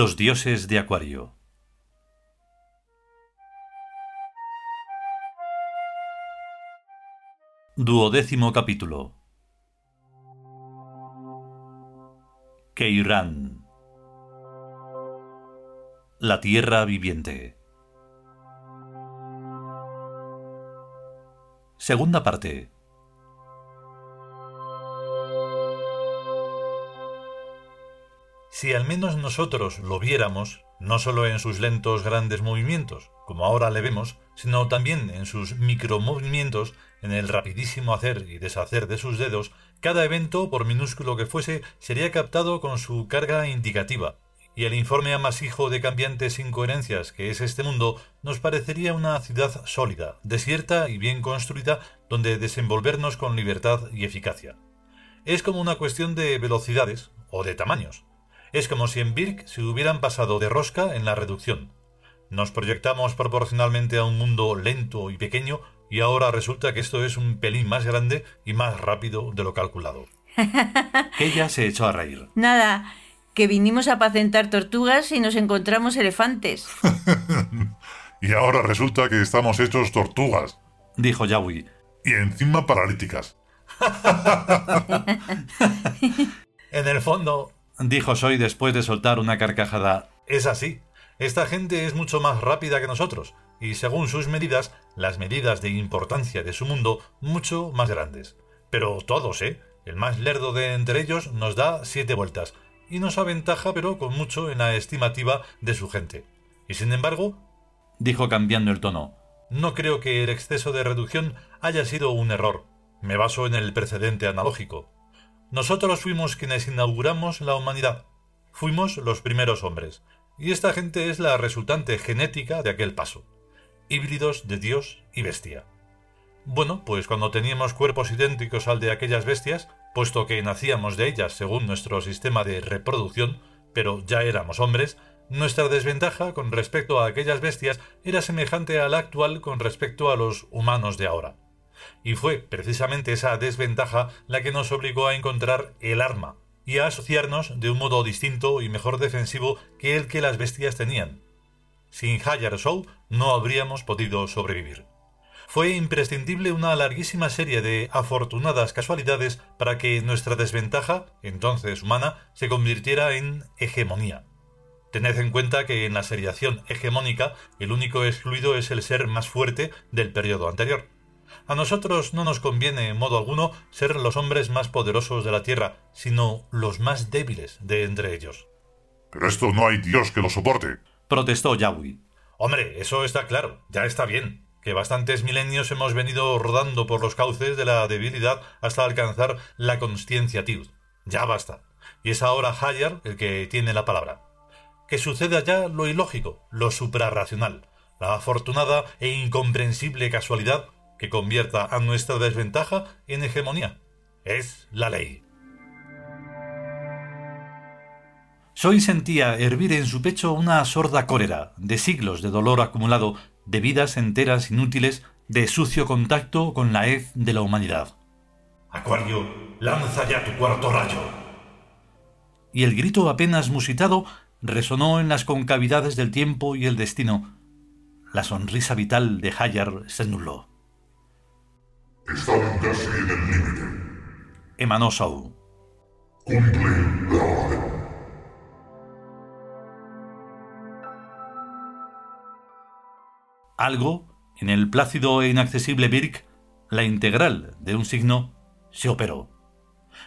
Los dioses de Acuario. Duodécimo capítulo. Keirán. La tierra viviente. Segunda parte. Si al menos nosotros lo viéramos, no solo en sus lentos grandes movimientos, como ahora le vemos, sino también en sus micromovimientos, en el rapidísimo hacer y deshacer de sus dedos, cada evento, por minúsculo que fuese, sería captado con su carga indicativa, y el informe amasijo de cambiantes incoherencias que es este mundo nos parecería una ciudad sólida, desierta y bien construida, donde desenvolvernos con libertad y eficacia. Es como una cuestión de velocidades o de tamaños. Es como si en Birk se hubieran pasado de rosca en la reducción. Nos proyectamos proporcionalmente a un mundo lento y pequeño y ahora resulta que esto es un pelín más grande y más rápido de lo calculado. Ella se echó a reír. Nada, que vinimos a apacentar tortugas y nos encontramos elefantes. y ahora resulta que estamos hechos tortugas. Dijo Yawi. Y encima paralíticas. en el fondo, dijo Soy después de soltar una carcajada. Es así. Esta gente es mucho más rápida que nosotros, y según sus medidas, las medidas de importancia de su mundo, mucho más grandes. Pero todos, ¿eh? El más lerdo de entre ellos nos da siete vueltas, y nos aventaja, pero con mucho en la estimativa de su gente. Y sin embargo, dijo cambiando el tono, no creo que el exceso de reducción haya sido un error. Me baso en el precedente analógico. Nosotros fuimos quienes inauguramos la humanidad. Fuimos los primeros hombres. Y esta gente es la resultante genética de aquel paso. Híbridos de Dios y bestia. Bueno, pues cuando teníamos cuerpos idénticos al de aquellas bestias, puesto que nacíamos de ellas según nuestro sistema de reproducción, pero ya éramos hombres, nuestra desventaja con respecto a aquellas bestias era semejante a la actual con respecto a los humanos de ahora y fue precisamente esa desventaja la que nos obligó a encontrar el arma y a asociarnos de un modo distinto y mejor defensivo que el que las bestias tenían. Sin Hayar Soul no habríamos podido sobrevivir. Fue imprescindible una larguísima serie de afortunadas casualidades para que nuestra desventaja, entonces humana, se convirtiera en hegemonía. Tened en cuenta que en la seriación hegemónica el único excluido es el ser más fuerte del periodo anterior. A nosotros no nos conviene en modo alguno ser los hombres más poderosos de la tierra, sino los más débiles de entre ellos. Pero esto no hay Dios que lo soporte. Protestó Yahweh. Hombre, eso está claro, ya está bien. Que bastantes milenios hemos venido rodando por los cauces de la debilidad hasta alcanzar la conscienciatud. Ya basta. Y es ahora Hayar el que tiene la palabra. Que suceda ya lo ilógico, lo suprarracional, la afortunada e incomprensible casualidad que convierta a nuestra desventaja en hegemonía. Es la ley. Soy sentía hervir en su pecho una sorda cólera, de siglos de dolor acumulado, de vidas enteras inútiles, de sucio contacto con la hez de la humanidad. Acuario, lanza ya tu cuarto rayo. Y el grito apenas musitado resonó en las concavidades del tiempo y el destino. La sonrisa vital de Hayar se anuló. Estamos casi en el límite. Emanó Saul. Cumple la orden. Algo, en el plácido e inaccesible Birk, la integral de un signo, se operó,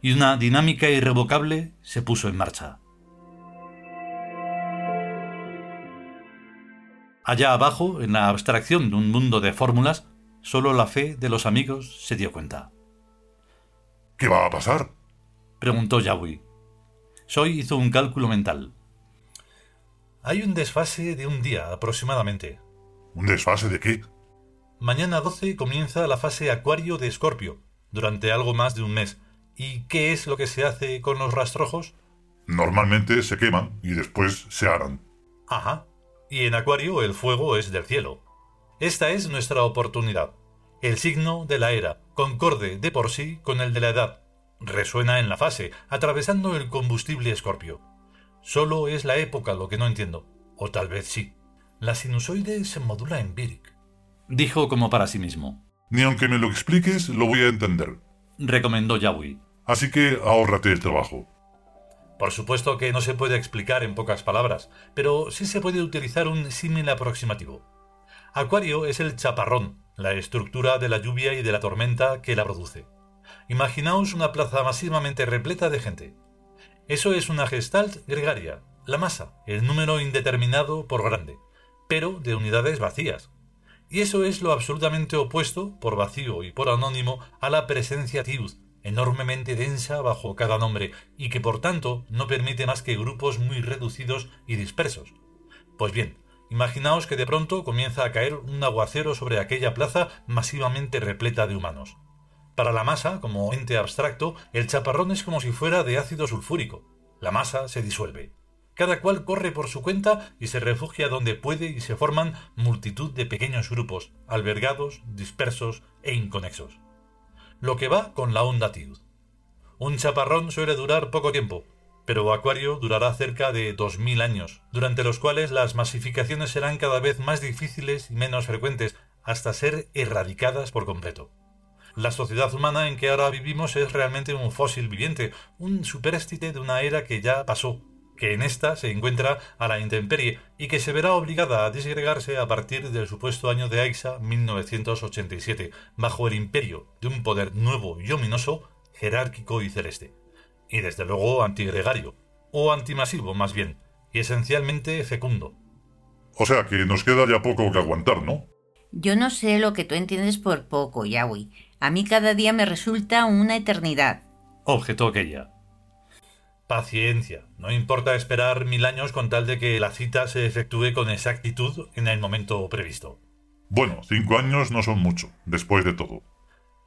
y una dinámica irrevocable se puso en marcha. Allá abajo, en la abstracción de un mundo de fórmulas, Solo la fe de los amigos se dio cuenta. ¿Qué va a pasar? preguntó Yahweh. Soy hizo un cálculo mental. Hay un desfase de un día aproximadamente. ¿Un desfase de qué? Mañana 12 comienza la fase Acuario de Escorpio, durante algo más de un mes. ¿Y qué es lo que se hace con los rastrojos? Normalmente se queman y después se aran. Ajá. Y en Acuario el fuego es del cielo. Esta es nuestra oportunidad. El signo de la era, concorde de por sí con el de la edad. Resuena en la fase, atravesando el combustible escorpio. Solo es la época lo que no entiendo. O tal vez sí. La sinusoide se modula en Birk. Dijo como para sí mismo. Ni aunque me lo expliques, lo voy a entender. Recomendó Yawi. Así que ahórrate el trabajo. Por supuesto que no se puede explicar en pocas palabras, pero sí se puede utilizar un símil aproximativo. Acuario es el chaparrón, la estructura de la lluvia y de la tormenta que la produce. Imaginaos una plaza masivamente repleta de gente. Eso es una gestalt gregaria, la masa, el número indeterminado por grande, pero de unidades vacías. Y eso es lo absolutamente opuesto, por vacío y por anónimo, a la presencia tiud, enormemente densa bajo cada nombre, y que por tanto no permite más que grupos muy reducidos y dispersos. Pues bien, imaginaos que de pronto comienza a caer un aguacero sobre aquella plaza masivamente repleta de humanos. Para la masa, como ente abstracto, el chaparrón es como si fuera de ácido sulfúrico. La masa se disuelve. Cada cual corre por su cuenta y se refugia donde puede y se forman multitud de pequeños grupos, albergados, dispersos e inconexos. Lo que va con la onda Tiud. Un chaparrón suele durar poco tiempo, pero Acuario durará cerca de 2.000 años, durante los cuales las masificaciones serán cada vez más difíciles y menos frecuentes, hasta ser erradicadas por completo. La sociedad humana en que ahora vivimos es realmente un fósil viviente, un superéstite de una era que ya pasó, que en esta se encuentra a la intemperie y que se verá obligada a disgregarse a partir del supuesto año de Aixa 1987, bajo el imperio de un poder nuevo y ominoso, jerárquico y celeste. Y desde luego antigregario, o antimasivo más bien, y esencialmente fecundo. O sea que nos queda ya poco que aguantar, ¿no? Yo no sé lo que tú entiendes por poco, Yahweh. A mí cada día me resulta una eternidad. Objetó aquella. Paciencia. No importa esperar mil años con tal de que la cita se efectúe con exactitud en el momento previsto. Bueno, cinco años no son mucho, después de todo.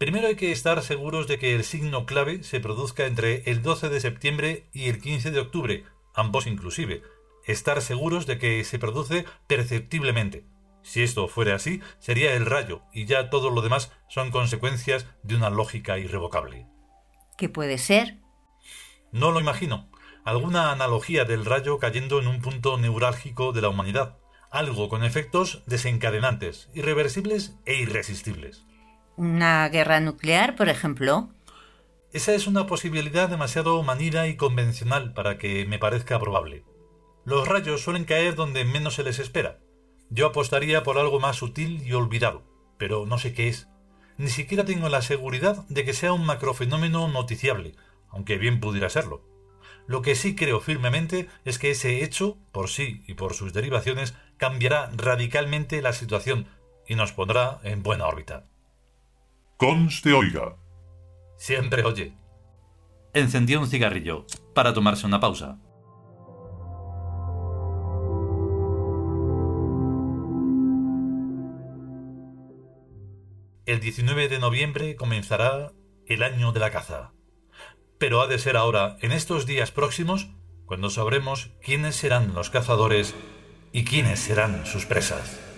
Primero hay que estar seguros de que el signo clave se produzca entre el 12 de septiembre y el 15 de octubre, ambos inclusive. Estar seguros de que se produce perceptiblemente, si esto fuera así, sería el rayo, y ya todo lo demás son consecuencias de una lógica irrevocable. ¿Qué puede ser? No lo imagino. Alguna analogía del rayo cayendo en un punto neurálgico de la humanidad. Algo con efectos desencadenantes, irreversibles e irresistibles. ¿Una guerra nuclear, por ejemplo? Esa es una posibilidad demasiado manida y convencional para que me parezca probable. Los rayos suelen caer donde menos se les espera, yo apostaría por algo más sutil y olvidado, pero no sé qué es. Ni siquiera tengo la seguridad de que sea un macrofenómeno noticiable, aunque bien pudiera serlo. Lo que sí creo firmemente es que ese hecho, por sí y por sus derivaciones, cambiará radicalmente la situación y nos pondrá en buena órbita. Conste oiga. Siempre oye. Encendió un cigarrillo para tomarse una pausa. el 19 de noviembre comenzará el año de la caza. Pero ha de ser ahora, en estos días próximos, cuando sabremos quiénes serán los cazadores y quiénes serán sus presas.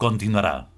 Continuará.